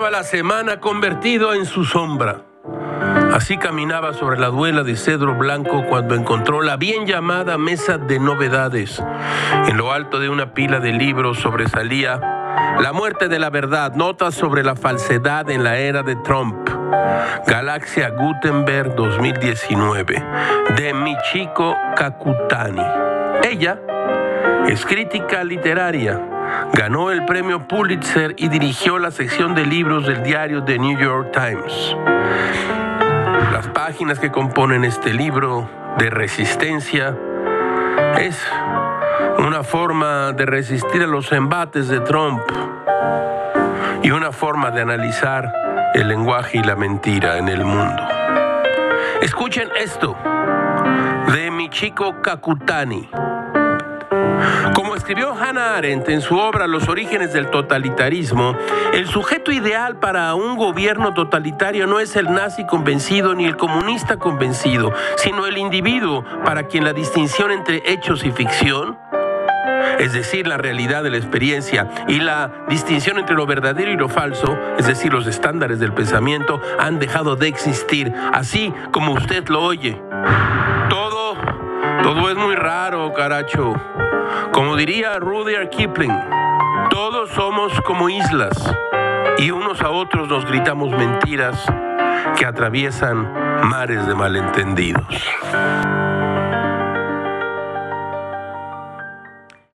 La semana convertido en su sombra. Así caminaba sobre la duela de cedro blanco cuando encontró la bien llamada mesa de novedades. En lo alto de una pila de libros sobresalía La muerte de la verdad, notas sobre la falsedad en la era de Trump. Galaxia Gutenberg 2019 de Michiko Kakutani. Ella es crítica literaria ganó el premio Pulitzer y dirigió la sección de libros del diario The New York Times. Las páginas que componen este libro de resistencia es una forma de resistir a los embates de Trump y una forma de analizar el lenguaje y la mentira en el mundo. Escuchen esto de Michiko Kakutani. Escribió Hannah Arendt en su obra Los orígenes del totalitarismo, el sujeto ideal para un gobierno totalitario no es el nazi convencido ni el comunista convencido, sino el individuo para quien la distinción entre hechos y ficción es decir, la realidad de la experiencia y la distinción entre lo verdadero y lo falso, es decir, los estándares del pensamiento, han dejado de existir, así como usted lo oye. Todo, todo es muy raro, caracho. Como diría Rudyard Kipling, todos somos como islas y unos a otros nos gritamos mentiras que atraviesan mares de malentendidos.